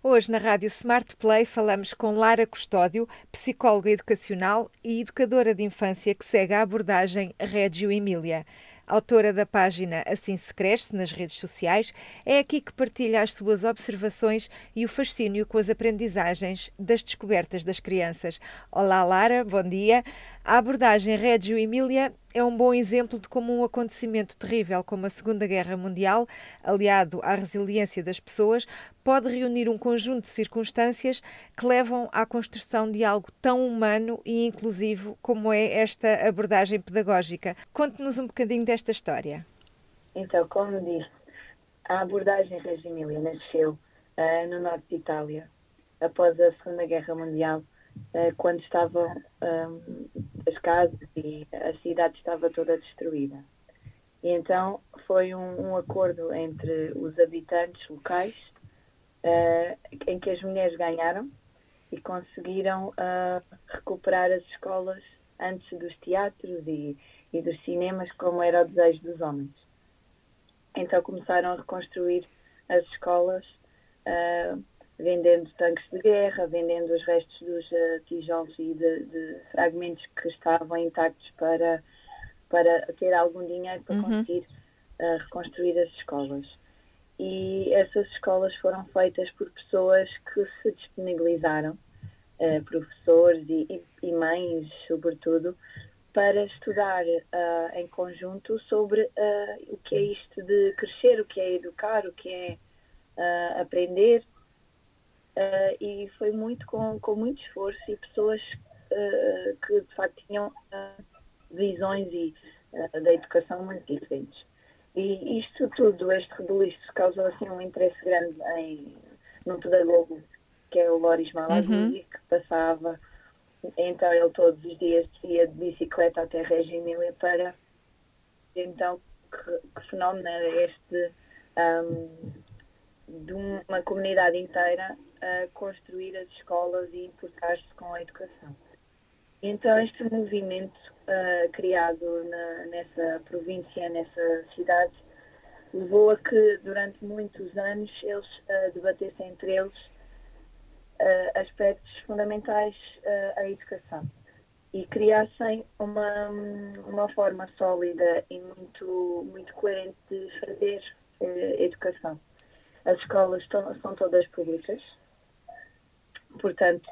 Hoje, na Rádio Smart Play, falamos com Lara Custódio, psicóloga educacional e educadora de infância que segue a abordagem Régio Emília. Autora da página Assim se Cresce nas redes sociais, é aqui que partilha as suas observações e o fascínio com as aprendizagens das descobertas das crianças. Olá, Lara, bom dia. A abordagem Reggio Emília é um bom exemplo de como um acontecimento terrível como a Segunda Guerra Mundial, aliado à resiliência das pessoas, pode reunir um conjunto de circunstâncias que levam à construção de algo tão humano e inclusivo como é esta abordagem pedagógica. Conte-nos um bocadinho desta história. Então, como disse, a abordagem Reggio Emília nasceu uh, no norte de Itália, após a Segunda Guerra Mundial, quando estavam um, as casas e a cidade estava toda destruída. E então foi um, um acordo entre os habitantes locais uh, em que as mulheres ganharam e conseguiram uh, recuperar as escolas antes dos teatros e, e, dos cinemas, como era o desejo dos homens. Então começaram a reconstruir as escolas. Uh, vendendo tanques de guerra, vendendo os restos dos uh, tijolos e de, de, fragmentos que estavam intactos para, para ter algum dinheiro para uhum. conseguir uh, reconstruir as escolas. E essas escolas foram feitas por pessoas que se disponibilizaram, uh, professores e, e, mães, sobretudo, para estudar em conjunto sobre o que é isto de crescer, o que é educar, o que é aprender Uh, e foi muito com, com muito esforço e pessoas uh, que de facto tinham uh, visões e, da educação muito diferentes. E isto tudo, este rebuliço, causou assim um interesse grande em, num pedagogo que é o Loris Malaguzzi, uhum. que passava, então ele todos os dias ia de bicicleta até Reggio Emília para então que, que fenómeno era este um, de uma comunidade inteira a construir as escolas e importar-se com a educação. Então, este movimento uh, criado na, nessa província, nessa cidade, levou a que, durante muitos anos, eles uh, debatessem entre eles uh, aspectos fundamentais uh, à educação e criassem uma, uma forma sólida e muito, muito coerente de fazer educação. As escolas são todas públicas, portanto,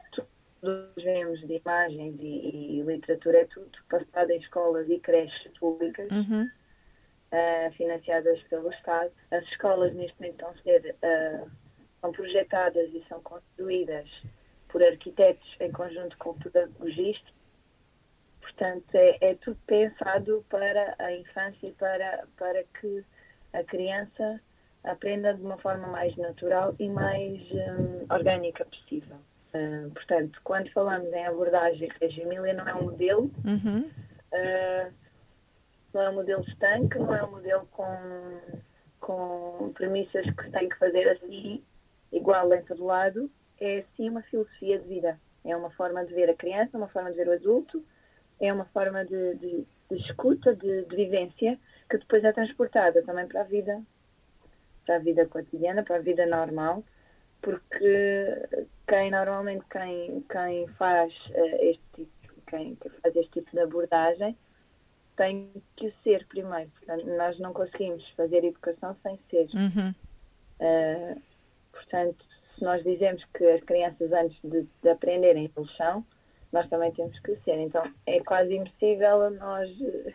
todos vemos de imagens e, e, literatura, é tudo passado em escolas e creches públicas, uhum. uh, financiadas pelo Estado. As escolas, neste momento, estão a ser uh, são projetadas e são construídas por arquitetos em conjunto com pedagogistas. Portanto, é, é tudo pensado para a infância e para, para que a criança aprenda de uma forma mais natural e mais um, orgânica possível. Uh, portanto, quando falamos em abordagem Reggio Emília, não é um modelo, uhum. uh, não é um modelo estanque, não é um modelo com, com premissas que se tem que fazer assim, igual em todo lado, é sim uma filosofia de vida. É uma forma de ver a criança, uma forma de ver o adulto, é uma forma de, de, de escuta, de, de vivência, que depois é transportada também para a vida para a vida cotidiana, para a vida normal, porque quem normalmente quem, quem faz uh, este tipo, quem, quem faz este tipo de abordagem tem que ser primeiro. Portanto, nós não conseguimos fazer educação sem ser. Uhum. Uh, portanto, se nós dizemos que as crianças antes de, de aprenderem eles são, nós também temos que ser. Então é quase impossível nós uh,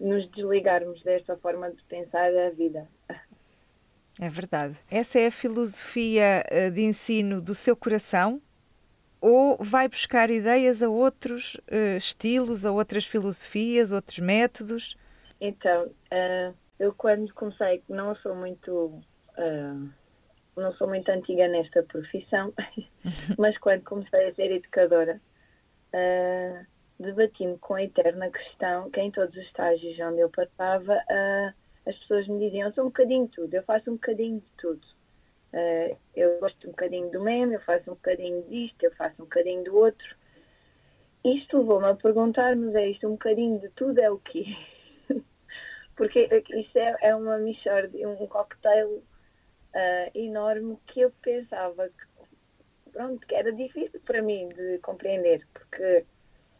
nos desligarmos desta forma de pensar a vida. É verdade. Essa é a filosofia eh, de ensino do seu coração? Ou vai buscar ideias a outros uh, estilos, a outras filosofias, outros métodos? Então, uh, eu quando comecei, não sou muito. Uh, não sou muito antiga nesta profissão, mas quando comecei a ser educadora, debati-me com a eterna questão que em todos os estágios onde eu passava, as pessoas me diziam, eu sou um bocadinho de tudo, eu faço um bocadinho de tudo. Uh, eu gosto um bocadinho do meme, eu faço um bocadinho disto, eu faço um bocadinho do outro. Isto levou-me a perguntar, mas é isto, um bocadinho de tudo é o quê? Porque isto é, é uma mixórdia, um cocktail uh, enorme que eu pensava que pronto, que era difícil para mim de compreender, porque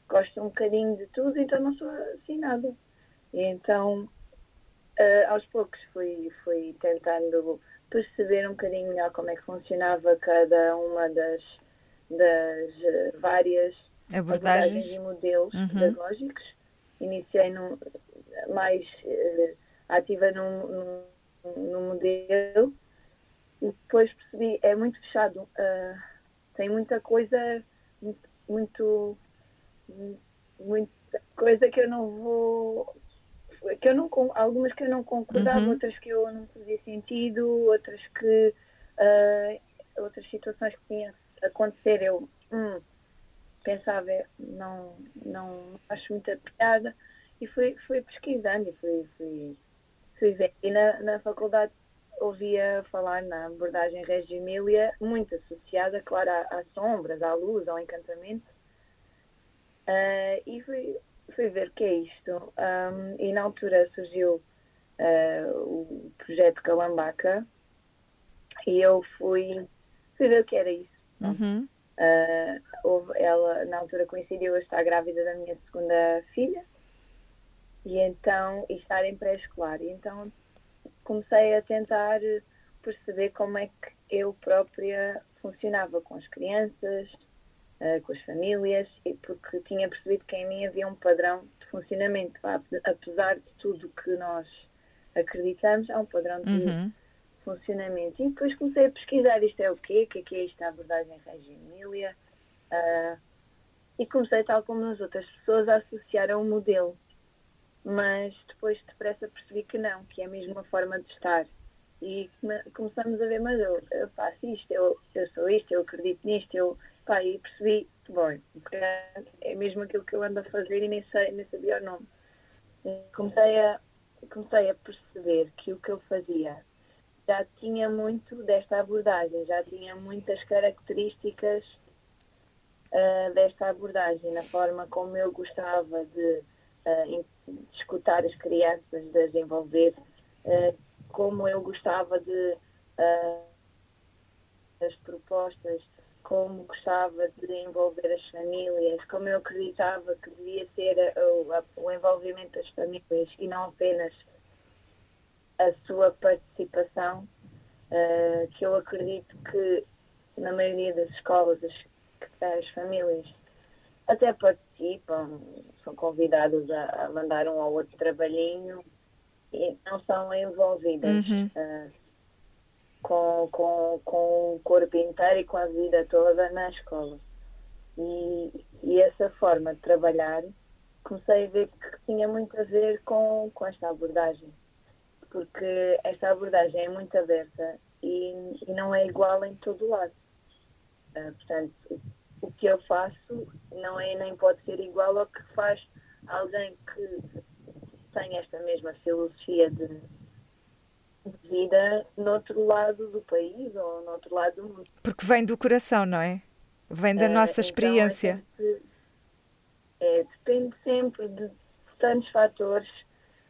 gosto um bocadinho de tudo, então não sou assim nada. E então, uh, aos poucos fui, fui tentando perceber um bocadinho melhor como é que funcionava cada uma das, das uh, várias abordagens. abordagens. e modelos uhum. pedagógicos. Iniciei num, mais uh, ativa num, num, num, modelo e depois percebi, é muito fechado, uh, tem muita coisa, muito, muito, muita coisa que eu não vou que eu não algumas que eu não concordava, uhum. outras que eu não fazia sentido, outras que uh, outras situações que tinham acontecer eu hum, pensava não não acho muita piada. E fui fui pesquisando e fui fui, fui ver. E na, na faculdade ouvia falar na abordagem Reggio Emília muito associada claro às sombras à luz ao encantamento. Uh, e fui fui ver o que é isto. Um, e na altura surgiu uh, o projeto Calambaca e eu fui, fui ver o que era isso. Uhum. Uh, houve, ela, na altura, coincidiu eu estar grávida da minha segunda filha e então e estar em pré-escolar. Então comecei a tentar perceber como é que eu própria funcionava com as crianças, uh, com as famílias, e porque tinha percebido que em mim havia um padrão de funcionamento. Apesar de tudo que nós acreditamos, há um padrão de uhum. funcionamento. E depois comecei a pesquisar isto é o quê, o que é que é isto a abordagem Regia Emília, uh, e comecei, tal como as outras pessoas, a associar a um modelo. Mas depois depressa percebi que não, que é a mesma forma de estar. E começamos a ver, mas eu, eu faço isto, eu, eu sou isto, eu acredito nisto, eu Pá, e percebi, bom, é mesmo aquilo que eu ando a fazer e nem, sei, nem sabia o nome. Comecei a, comecei a perceber que o que eu fazia já tinha muito desta abordagem, já tinha muitas características uh, desta abordagem, na forma como eu gostava de, uh, de escutar as crianças, de as envolver, uh, como eu gostava de as propostas como gostava de envolver as famílias, como eu acreditava que devia ser o, o envolvimento das famílias e não apenas a sua participação, uh, que eu acredito que na maioria das escolas as, as famílias até participam, são convidadas a, a, mandar um ou outro trabalhinho e não são envolvidas. Uhum. Uh, com, com, com o corpo inteiro e com a vida toda na escola. E, e essa forma de trabalhar comecei a ver que tinha muito a ver com, com esta abordagem, porque esta abordagem é muito aberta e, e não é igual em todo lado. Uh, portanto, o que eu faço não é nem pode ser igual ao que faz alguém que tem esta mesma filosofia de vida no outro lado do país ou no outro lado do mundo. Porque vem do coração, não é? Vem da uh, nossa então, experiência. Então, é, depende sempre de tantos fatores,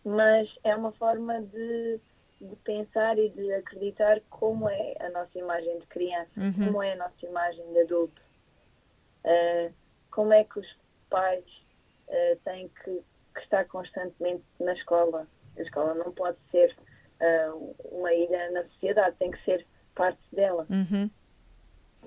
mas é uma forma de, de, pensar e de acreditar como é a nossa imagem de criança, uhum. como é a nossa imagem de adulto, uh, como é que os pais uh, têm que, que estar constantemente na escola. A escola não pode ser uh, uma ilha na sociedade, tem que ser parte dela. Uhum.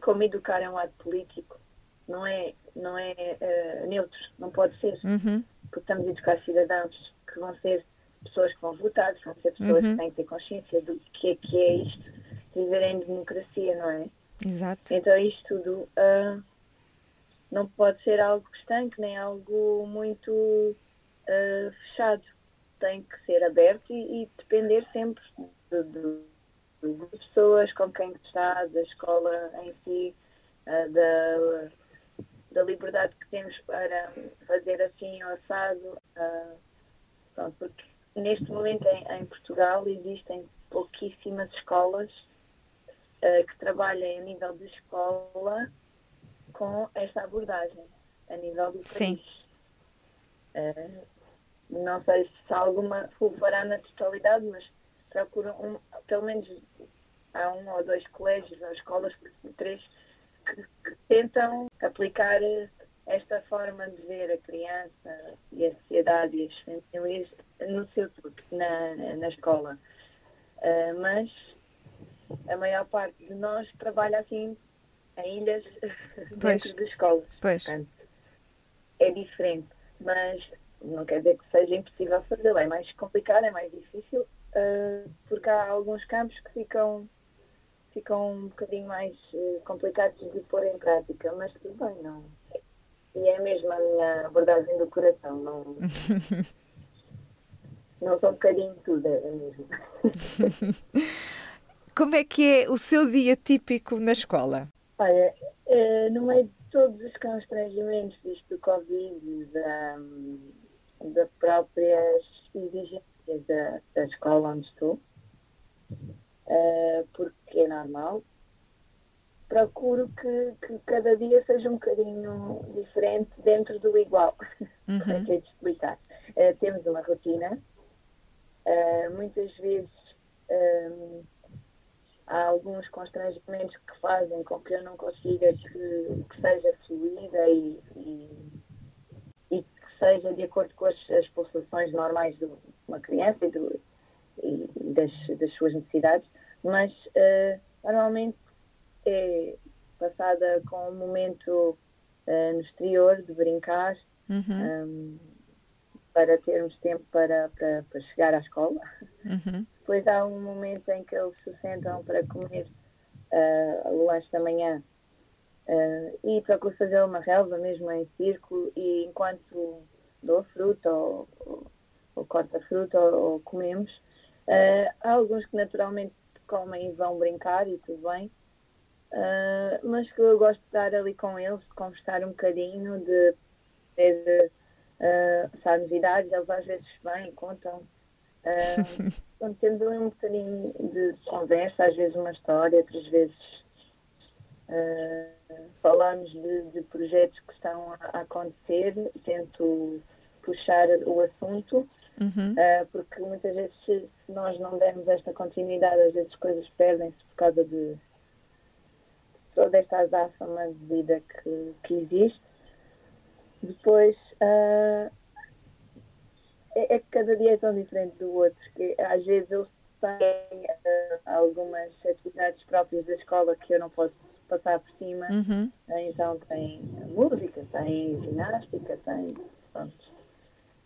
Como educar é um ato político, não é, não é uh, neutro, não pode ser. Uhum. Porque estamos a educar cidadãos que vão ser pessoas que vão votar, que vão ser pessoas uhum. que têm que ter consciência do que é que é isto, viver em democracia, não é? Exato. Então isto tudo uh, não pode ser algo estanque, nem algo muito uh, fechado tem que ser aberto e, e depender sempre de, de, de, pessoas com quem está, da escola em si, uh, da, da liberdade que temos para fazer assim o assado. Uh, pronto, porque neste momento em, em, Portugal existem pouquíssimas escolas que trabalhem a nível de escola com esta abordagem, a nível do país. Sim. Uh, não sei se alguma fará na totalidade, mas procuram um, pelo menos há um ou dois colégios ou escolas, três, que tentam aplicar esta forma de ver a criança e a sociedade e as famílias no seu todo, na, na escola. Uh, mas a maior parte de nós trabalha assim em ilhas pois. dentro de escolas. Pois. Portanto, é diferente, mas não quer dizer que seja impossível fazê-lo. É mais complicado, é mais difícil, uh, porque há alguns campos que ficam, ficam um bocadinho mais uh, complicados de pôr em prática, mas tudo bem, não. E é mesmo a minha abordagem do coração, não. não sou um bocadinho tudo, é mesmo. Como é que é o seu dia típico na escola? Olha, é, no meio de todos os constrangimentos disto do Covid, da, das próprias exigências da, da escola onde estou, uh, porque é normal, procuro que, que, cada dia seja um bocadinho diferente dentro do igual. Uhum. é que é de explicar. Uh, temos uma rotina, uh, muitas vezes há alguns constrangimentos que fazem com que eu não consiga que, que seja fluida e, e, e, que seja de acordo com as, as pulsações normais de uma criança e, do, e das, das, suas necessidades, mas uh, normalmente é passada com um momento uh, no exterior de brincar uhum. um, para termos tempo para, para, para chegar à escola. Uhum. Depois há um momento em que eles se sentam para comer uh, o lanche da manhã uh, e procuro fazer uma relva mesmo em círculo e enquanto dou fruta ou, ou, ou corto a fruta ou, ou comemos, uh, há alguns que naturalmente comem e vão brincar e tudo bem, mas que eu gosto de estar ali com eles, de conversar um bocadinho, de, de uh, sabe, novidades, eles às vezes vêm e contam Uh, quando temos ali um bocadinho de conversa, às vezes uma história, outras vezes uh, falamos de, de, projetos que estão a acontecer, tento puxar o assunto, uhum. uh, porque muitas vezes se, se, nós não dermos esta continuidade, às vezes coisas perdem-se por causa de toda esta azáfama de vida que, que existe. Depois, uh, é, é, que cada dia é tão diferente do outro, que às vezes eles têm uh, algumas atividades próprias da escola que eu não posso passar por cima. Uhum. Então tem música, tem ginástica, tem. Pronto.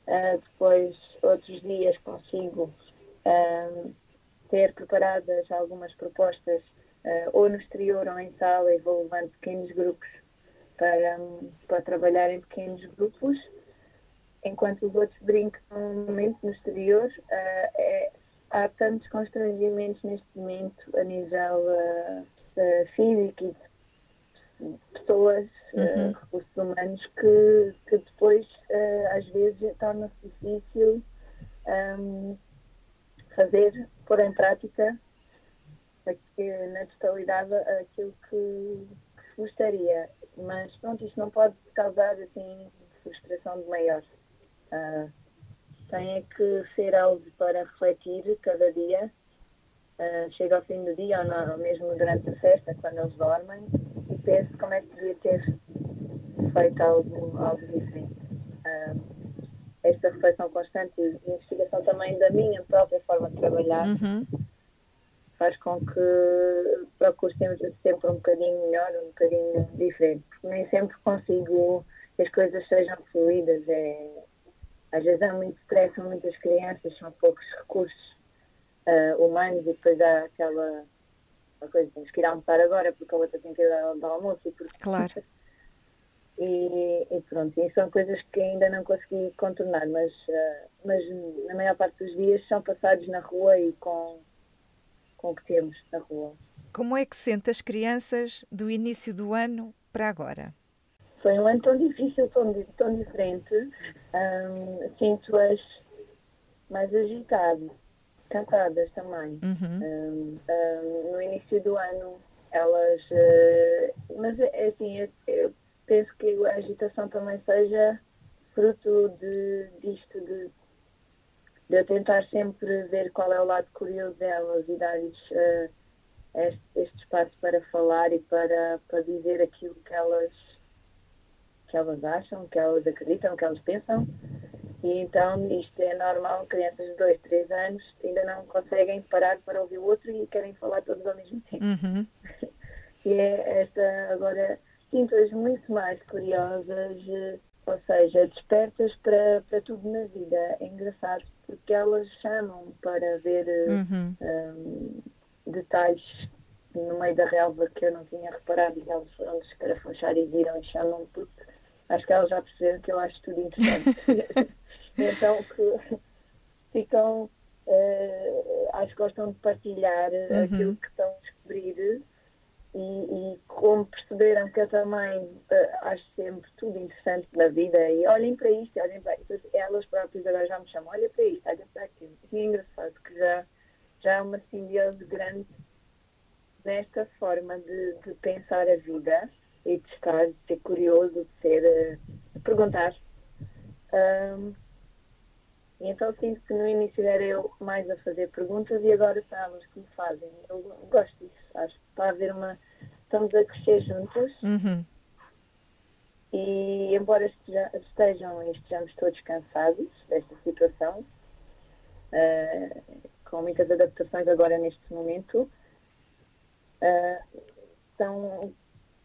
Uh, depois, outros dias consigo uh, ter preparadas algumas propostas uh, ou no exterior ou em sala e vou levando pequenos grupos para, para trabalhar em pequenos grupos enquanto os outros brincam um momento no exterior, uh, é, há tantos constrangimentos neste momento a nível uh, uh, físico e de pessoas, uhum. recursos humanos, que, que depois às vezes torna-se difícil um, fazer, pôr em prática aqui, na totalidade aquilo que, gostaria. Mas pronto, isto não pode causar assim frustração de. Uh, tem que ser algo para refletir cada dia. Uh, chega ao fim do dia, ou não, mesmo durante a festa, quando eles dormem, e penso como é que podia ter feito algo, algo diferente. Uh, esta reflexão constante e investigação também da minha própria forma de trabalhar uhum. Faz com que procure sempre, sempre um bocadinho melhor, um bocadinho diferente. Porque nem sempre consigo que as coisas sejam fluídas. É, às vezes há muito stress, são muitas crianças, são poucos recursos uh, humanos e depois há aquela coisa, temos que ir almoçar agora porque a outra tem que ir ao, ao almoço e porque... Claro. E, e, pronto, e são coisas que ainda não consegui contornar, mas, uh, mas na maior parte dos dias são passados na rua e com, com o que temos na rua. Como é que sente as crianças do início do ano para agora? Foi um ano tão difícil, tão, tão diferente. Sinto-as mais agitadas, cansadas também. Uhum. Um, um, no início do ano, elas. Uh, mas é, é assim, eu, eu, penso que a agitação também seja fruto de, disto, de, de eu tentar sempre ver qual é o lado curioso delas e dar-lhes uh, este, este espaço para falar e para, para dizer aquilo que elas, que elas acham, que elas acreditam, que elas pensam. E então isto é normal, crianças de 2, 3 anos ainda não conseguem parar para ouvir o outro e querem falar todos ao mesmo tempo. Uhum. e é esta agora sinto-as muito mais curiosas, ou seja, despertas para, para tudo na vida. É engraçado porque elas chamam para ver Uhum. hum, detalhes no meio da relva que eu não tinha reparado e elas foram escarafunchar e viram e chamam porque acho que elas já perceberam que eu acho tudo interessante. então que ficam, eh, acho que gostam de partilhar Uhum. aquilo que estão a descobrir e, e como perceberam que eu também eh, acho sempre tudo interessante na vida e olhem para isto, olhem para isto. Elas próprias agora já me chamam, olha para isto, olha para aquilo. E é engraçado que já, já há uma simbiose grande nesta forma de, de pensar a vida e de estar, de ser curioso, de ser, eh, de perguntar. Ahm, e então sinto que no início era eu mais a fazer perguntas e agora são elas que me fazem. Eu gosto disso, acho que está a haver uma. Estamos a crescer juntas Uhum. e embora esteja- estejam e estejamos todos cansados desta situação, eh, com muitas adaptações agora neste momento, eh, são,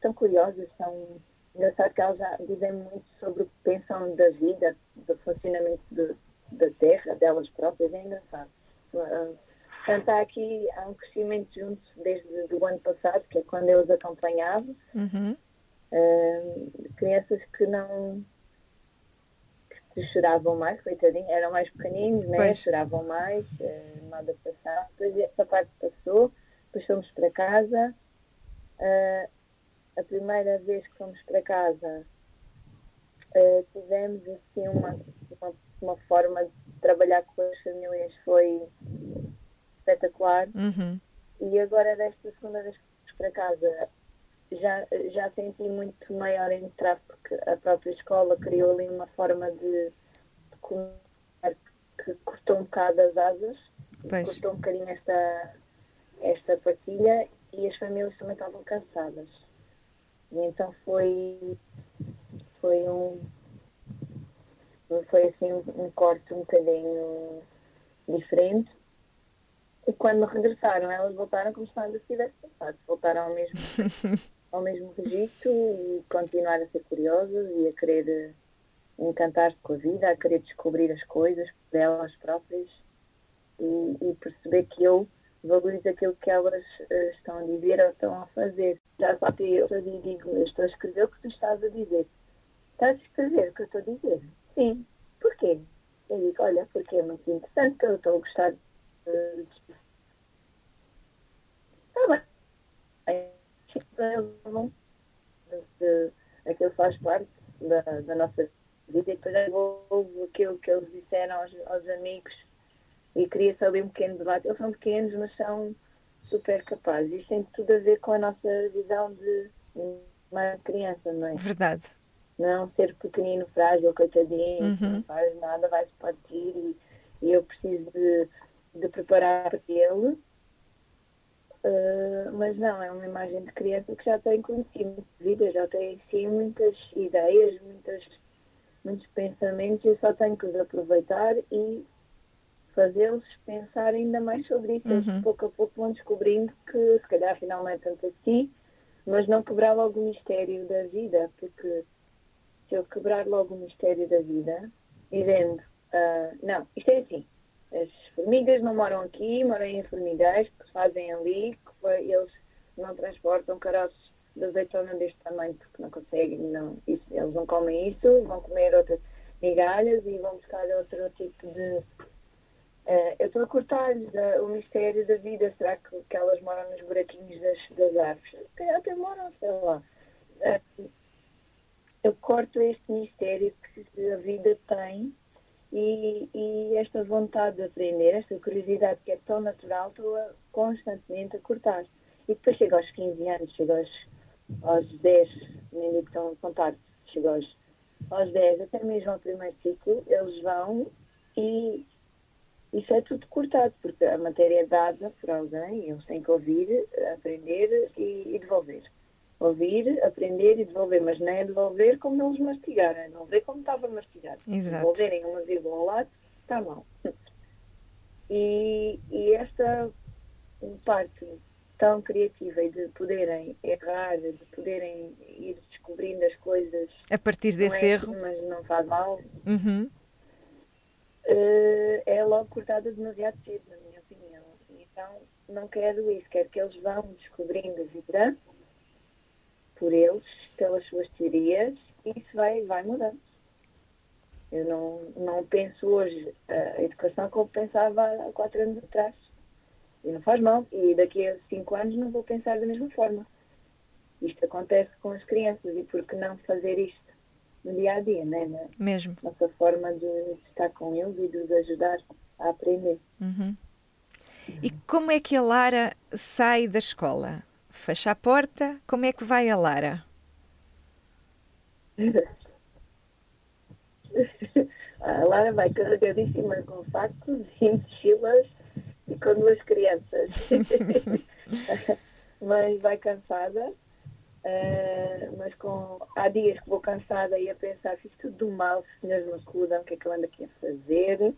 são curiosas, são engraçado que elas já dizem muito sobre o que pensam da vida, do funcionamento do- da Terra, delas próprias, é engraçado. Eh, Portanto, há aqui há um crescimento junto desde o ano passado, que é quando eu os acompanhava, Uhum. Uh, crianças que não que choravam mais, coitadinhos, eram mais pequeninos, né? Pois. choravam mais, uh, uma adaptação. Depois essa parte passou, depois fomos para casa. Uh, a primeira vez que fomos para casa uh, tivemos assim uma, uma, uma forma de trabalhar com as famílias foi espetacular. Uhum. E agora, desta segunda vez que para casa, já, já senti muito maior entrave, porque a própria escola criou ali uma forma de, de comunicar que cortou um bocado as asas, Pois. cortou um bocadinho esta, esta partilha e as famílias também estavam cansadas. E então foi, foi um foi assim um corte um bocadinho diferente. E quando regressaram, elas voltaram como se nada tivesse passado. Voltaram ao mesmo, ao mesmo registro e continuaram a ser curiosas e a querer eh, encantar-se com a vida, a querer descobrir as coisas por elas próprias e, e perceber que eu valorizo aquilo que elas eh, estão a dizer ou estão a fazer. Já só que eu estou a digo, eu estou a escrever o que tu estás a dizer. Estás a escrever o que eu estou a dizer? Sim. Porquê? Eu digo, olha, porque é muito interessante que eu estou a gostar de... Está bem. Aquilo faz parte da, da nossa vida e depois houve aquilo que eles disseram aos, aos amigos e queria saber um pequeno debate. Eles são pequenos, mas são super capazes. Isto tem tudo a ver com a nossa visão de uma criança, não é? Verdade. não ser pequenino, frágil, coitadinho, Uhum. não faz nada, vai se partir e, e eu preciso de, de preparar para ele. Uh, mas não, é uma imagem de criança que já tem conhecimento de vida, já tem sim muitas ideias, muitas, muitos pensamentos, eu só tenho que os aproveitar e fazê-los pensar ainda mais sobre isso. Eles Uhum. pouco a pouco vão descobrindo que se calhar afinal não é tanto assim, mas não quebrar logo o mistério da vida, porque se eu quebrar logo o mistério da vida, dizendo, ah, não, isto é assim, as formigas não moram aqui, moram em formigueiros, que fazem ali, que eles não transportam caroços de azeitona deste tamanho porque não conseguem, não, isso, eles não comem isso, vão comer outras migalhas e vão buscar outro tipo de. Ah, eu estou a cortar-lhes o mistério da vida. Será que, que elas moram nos buraquinhos das, das árvores? Se calhar até moram, sei lá. Ah, eu corto este mistério que a vida tem e, e esta vontade de aprender, esta curiosidade que é tão natural, estou constantemente a cortar. E depois chego aos 15 anos, chego aos, aos 10, nem digo estão a contar, chego aos, aos 10, até mesmo ao primeiro ciclo, eles vão e isso é tudo cortado, porque a matéria é dada por alguém, eles têm que ouvir, aprender e, e devolver. Ouvir, aprender e devolver, mas não é devolver como eles mastigaram, é devolver como estava mastigado. Exato. Devolverem uma vírgula ao lado, está mal. E, e esta parte tão criativa e de poderem errar, de poderem ir descobrindo as coisas a partir desse é erro, mas não faz mal, uhum. uh, é logo cortada demasiado cedo, na minha opinião. Então não quero isso, quero que eles vão descobrindo a vida por eles, pelas suas teorias, e isso vai, vai mudando. Eu não, não penso hoje a educação como pensava há quatro anos atrás. E não faz mal. E daqui a cinco anos não vou pensar da mesma forma. Isto acontece com as crianças e por que não fazer isto no dia a dia, né? Na Mesmo. nossa forma de estar com eles e de os ajudar a aprender. Uhum. E como é que a Lara sai da escola? Fecha a porta? Como é que vai a Lara? a Lara vai carregadíssima com factos e mochilas e com duas crianças. mas vai cansada. Uh, mas com, há dias que vou cansada e a pensar, fiz tudo do mal, se senhores me acudam, o que é que eu ando aqui a fazer?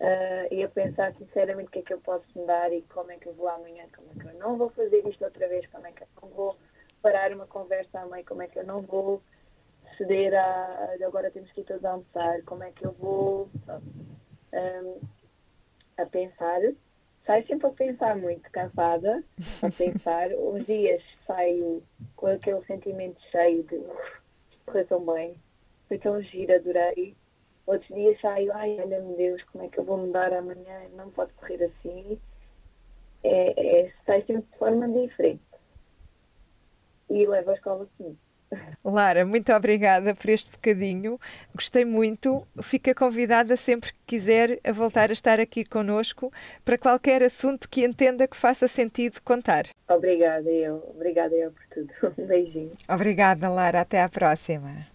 Uh, e a pensar sinceramente o que é que eu posso mudar e como é que eu vou amanhã, como é que eu não vou fazer isto outra vez, como é que eu não vou parar uma conversa à mãe, como é que eu não vou ceder a agora temos que ir todos a almoçar, como é que eu vou um, a pensar. Saio sempre a pensar muito, cansada, a pensar. Uns dias saio com aquele sentimento cheio de correu tão bem, foi tão gira, adorei. Outros dias saio, ai, olha-me Deus, como é que eu vou mudar amanhã? Não pode correr assim. É, é, sai sempre de forma diferente. E levo a escola comigo. Lara, muito obrigada por este bocadinho. Gostei muito. Fica convidada sempre que quiser a voltar a estar aqui conosco para qualquer assunto que entenda que faça sentido contar. Obrigada eu. Obrigada eu por tudo. Um beijinho. Obrigada, Lara. Até à próxima.